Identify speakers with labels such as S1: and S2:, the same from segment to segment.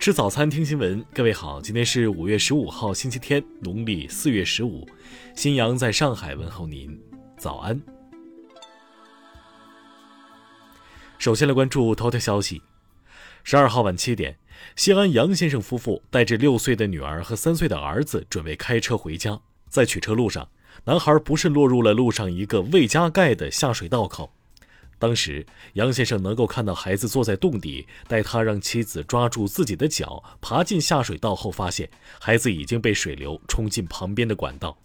S1: 吃早餐，听新闻。各位好，今天是五月十五号，星期天，农历四月十五。新阳在上海问候您，早安。首先来关注头条消息。十二号晚七点，西安杨先生夫妇带着六岁的女儿和三岁的儿子，准备开车回家。在取车路上，男孩不慎落入了路上一个未加盖的下水道口。当时，杨先生能够看到孩子坐在洞底，待他让妻子抓住自己的脚爬进下水道后，发现孩子已经被水流冲进旁边的管道。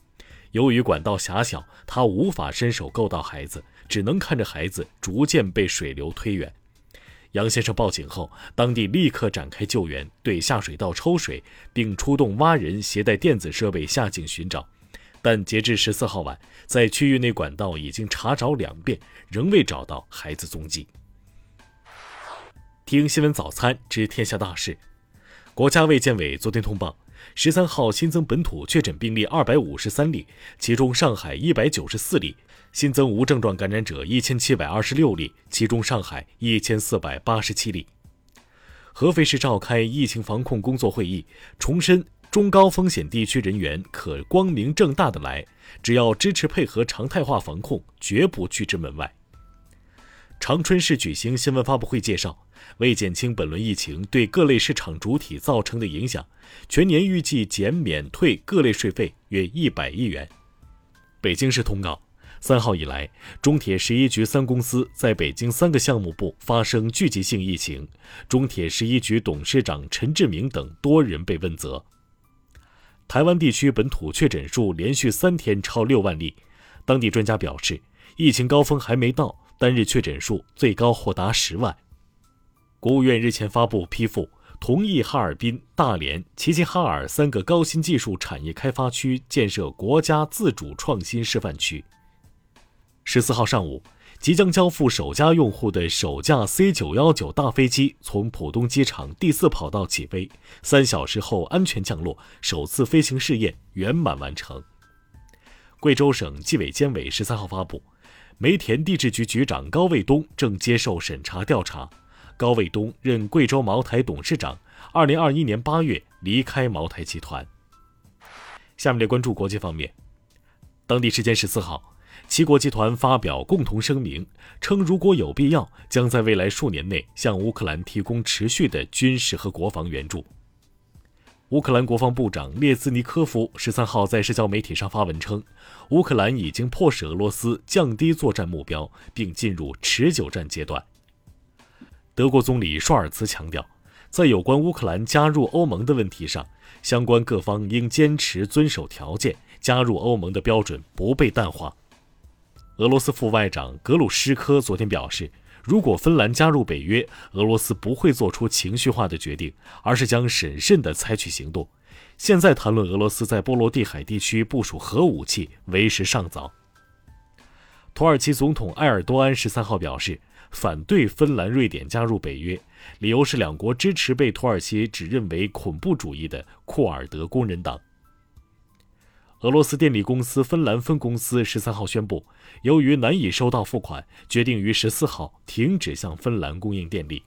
S1: 由于管道狭小，他无法伸手够到孩子，只能看着孩子逐渐被水流推远。杨先生报警后，当地立刻展开救援，对下水道抽水，并出动蛙人携带电子设备下井寻找。但截至十四号晚，在区域内管道已经查找两遍，仍未找到孩子踪迹。听新闻早餐知天下大事。国家卫健委昨天通报，十三号新增本土确诊病例二百五十三例，其中上海一百九十四例；新增无症状感染者一千七百二十六例，其中上海一千四百八十七例。合肥市召开疫情防控工作会议，重申。中高风险地区人员可光明正大的来，只要支持配合常态化防控，绝不拒之门外。长春市举行新闻发布会介绍，为减轻本轮疫情对各类市场主体造成的影响，全年预计减免退各类税费约一百亿元。北京市通告，三号以来，中铁十一局三公司在北京三个项目部发生聚集性疫情，中铁十一局董事长陈志明等多人被问责。台湾地区本土确诊数连续三天超六万例，当地专家表示，疫情高峰还没到，单日确诊数最高或达十万。国务院日前发布批复，同意哈尔滨、大连、齐齐哈尔三个高新技术产业开发区建设国家自主创新示范区。十四号上午。即将交付首家用户的首架 C 九幺九大飞机从浦东机场第四跑道起飞，三小时后安全降落，首次飞行试验圆满完成。贵州省纪委监委十三号发布，煤田地质局局长高卫东正接受审查调查。高卫东任贵州茅台董事长，二零二一年八月离开茅台集团。下面来关注国际方面，当地时间十四号。七国集团发表共同声明，称如果有必要，将在未来数年内向乌克兰提供持续的军事和国防援助。乌克兰国防部长列兹尼科夫十三号在社交媒体上发文称，乌克兰已经迫使俄罗斯降低作战目标，并进入持久战阶段。德国总理舒尔茨强调，在有关乌克兰加入欧盟的问题上，相关各方应坚持遵守条件，加入欧盟的标准不被淡化。俄罗斯副外长格鲁什科昨天表示，如果芬兰加入北约，俄罗斯不会做出情绪化的决定，而是将审慎地采取行动。现在谈论俄罗斯在波罗的海地区部署核武器，为时尚早。土耳其总统埃尔多安十三号表示，反对芬兰、瑞典加入北约，理由是两国支持被土耳其指认为恐怖主义的库尔德工人党。俄罗斯电力公司芬兰分公司十三号宣布，由于难以收到付款，决定于十四号停止向芬兰供应电力。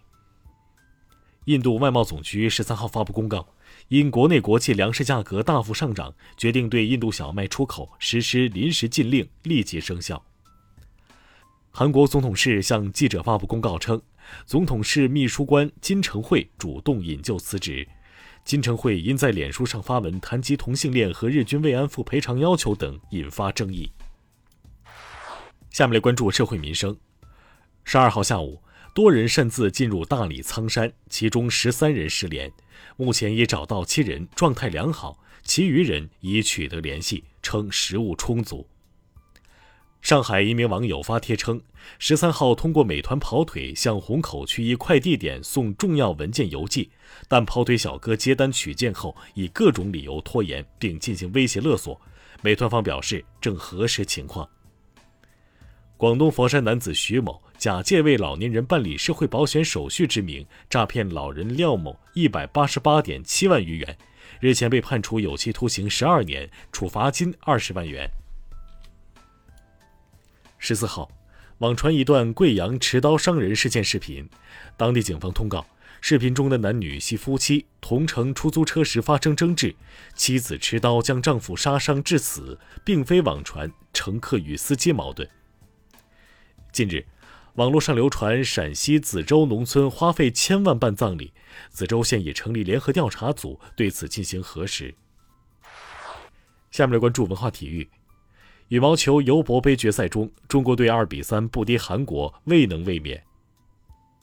S1: 印度外贸总局十三号发布公告，因国内国际粮食价格大幅上涨，决定对印度小麦出口实施临时禁令，立即生效。韩国总统室向记者发布公告称，总统室秘书官金成惠主动引咎辞职。金城惠因在脸书上发文谈及同性恋和日军慰安妇赔偿要求等，引发争议。下面来关注社会民生。十二号下午，多人擅自进入大理苍山，其中十三人失联，目前已找到七人，状态良好，其余人已取得联系，称食物充足。上海一名网友发帖称，十三号通过美团跑腿向虹口区一快递点送重要文件邮寄，但跑腿小哥接单取件后以各种理由拖延，并进行威胁勒索。美团方表示正核实情况。广东佛山男子徐某假借为老年人办理社会保险手续之名，诈骗老人廖某一百八十八点七万余元，日前被判处有期徒刑十二年，处罚金二十万元。十四号，网传一段贵阳持刀伤人事件视频，当地警方通告，视频中的男女系夫妻，同乘出租车时发生争执，妻子持刀将丈夫杀伤致死，并非网传乘客与司机矛盾。近日，网络上流传陕西梓州农村花费千万办葬礼，梓州县已成立联合调查组对此进行核实。下面来关注文化体育，羽毛球尤伯杯决赛中，中国队二比三不敌韩国，未能卫冕。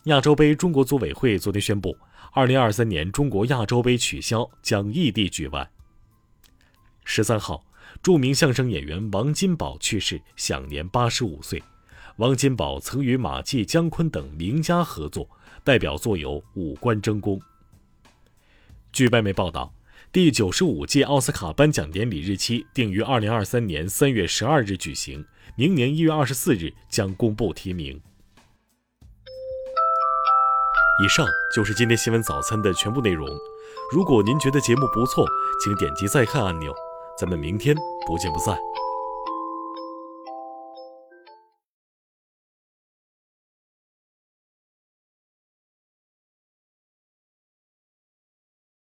S1: 亚洲杯中国组委会昨天宣布，二零二三年中国亚洲杯取消，将异地举办。十三号，著名相声演员王金宝去世，享年八十五岁。王金宝曾与马季、姜昆等名家合作，代表作有《五官争功》。据外媒报道，第九十五届奥斯卡颁奖典礼日期定于二零二三年三月十二日举行，明年一月二十四日将公布提名。以上就是今天新闻早餐的全部内容。如果您觉得节目不错，请点击再看按钮。咱们明天不见不散。